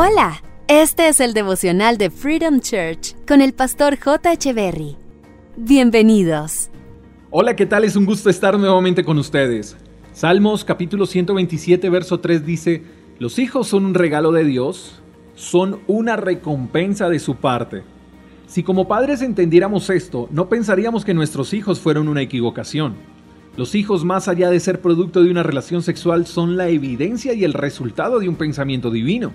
Hola, este es el devocional de Freedom Church con el pastor J. Berry. Bienvenidos. Hola, ¿qué tal? Es un gusto estar nuevamente con ustedes. Salmos capítulo 127, verso 3 dice, Los hijos son un regalo de Dios, son una recompensa de su parte. Si como padres entendiéramos esto, no pensaríamos que nuestros hijos fueron una equivocación. Los hijos, más allá de ser producto de una relación sexual, son la evidencia y el resultado de un pensamiento divino.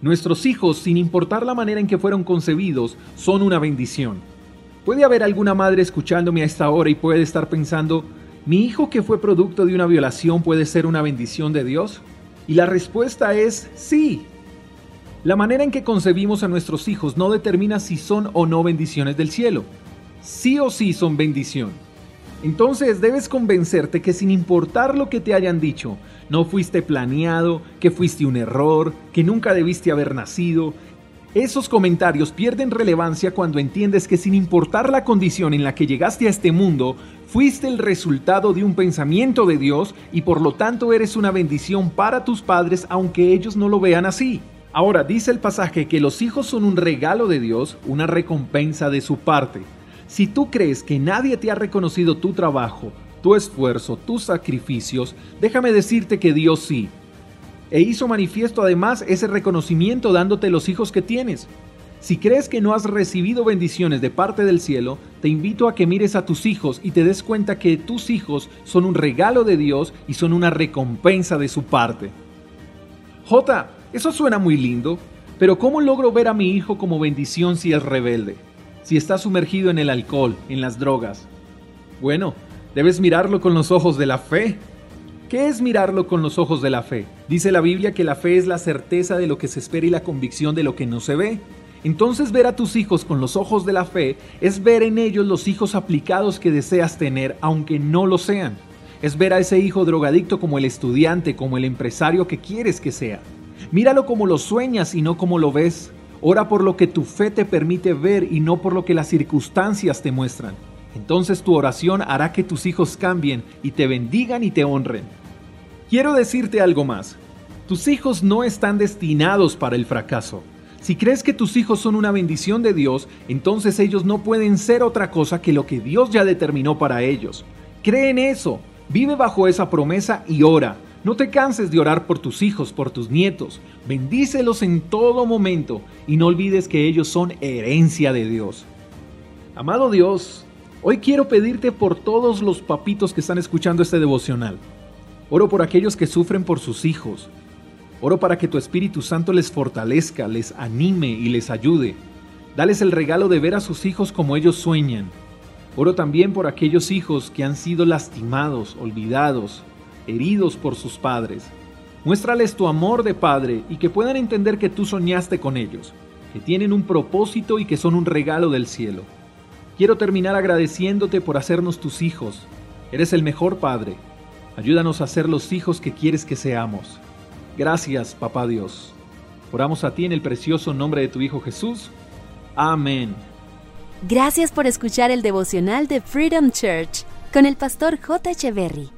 Nuestros hijos, sin importar la manera en que fueron concebidos, son una bendición. Puede haber alguna madre escuchándome a esta hora y puede estar pensando, ¿mi hijo que fue producto de una violación puede ser una bendición de Dios? Y la respuesta es sí. La manera en que concebimos a nuestros hijos no determina si son o no bendiciones del cielo. Sí o sí son bendición. Entonces debes convencerte que sin importar lo que te hayan dicho, no fuiste planeado, que fuiste un error, que nunca debiste haber nacido. Esos comentarios pierden relevancia cuando entiendes que sin importar la condición en la que llegaste a este mundo, fuiste el resultado de un pensamiento de Dios y por lo tanto eres una bendición para tus padres aunque ellos no lo vean así. Ahora dice el pasaje que los hijos son un regalo de Dios, una recompensa de su parte. Si tú crees que nadie te ha reconocido tu trabajo, tu esfuerzo, tus sacrificios, déjame decirte que Dios sí. E hizo manifiesto además ese reconocimiento dándote los hijos que tienes. Si crees que no has recibido bendiciones de parte del cielo, te invito a que mires a tus hijos y te des cuenta que tus hijos son un regalo de Dios y son una recompensa de su parte. J, eso suena muy lindo, pero ¿cómo logro ver a mi hijo como bendición si es rebelde? Si está sumergido en el alcohol, en las drogas? Bueno, debes mirarlo con los ojos de la fe. ¿Qué es mirarlo con los ojos de la fe? Dice la Biblia que la fe es la certeza de lo que se espera y la convicción de lo que no se ve. Entonces ver a tus hijos con los ojos de la fe es ver en ellos los hijos aplicados que deseas tener aunque no lo sean. Es ver a ese hijo drogadicto como el estudiante, como el empresario que quieres que sea. Míralo como lo sueñas y no como lo ves. Ora por lo que tu fe te permite ver y no por lo que las circunstancias te muestran. Entonces tu oración hará que tus hijos cambien y te bendigan y te honren. Quiero decirte algo más. Tus hijos no están destinados para el fracaso. Si crees que tus hijos son una bendición de Dios, entonces ellos no pueden ser otra cosa que lo que Dios ya determinó para ellos. Cree en eso, vive bajo esa promesa y ora. No te canses de orar por tus hijos, por tus nietos. Bendícelos en todo momento y no olvides que ellos son herencia de Dios. Amado Dios, hoy quiero pedirte por todos los papitos que están escuchando este devocional. Oro por aquellos que sufren por sus hijos. Oro para que tu Espíritu Santo les fortalezca, les anime y les ayude. Dales el regalo de ver a sus hijos como ellos sueñan. Oro también por aquellos hijos que han sido lastimados, olvidados, heridos por sus padres. Muéstrales tu amor de padre y que puedan entender que tú soñaste con ellos, que tienen un propósito y que son un regalo del cielo. Quiero terminar agradeciéndote por hacernos tus hijos. Eres el mejor padre. Ayúdanos a ser los hijos que quieres que seamos. Gracias, Papá Dios. Oramos a ti en el precioso nombre de tu Hijo Jesús. Amén. Gracias por escuchar el devocional de Freedom Church con el pastor J. Echeverry.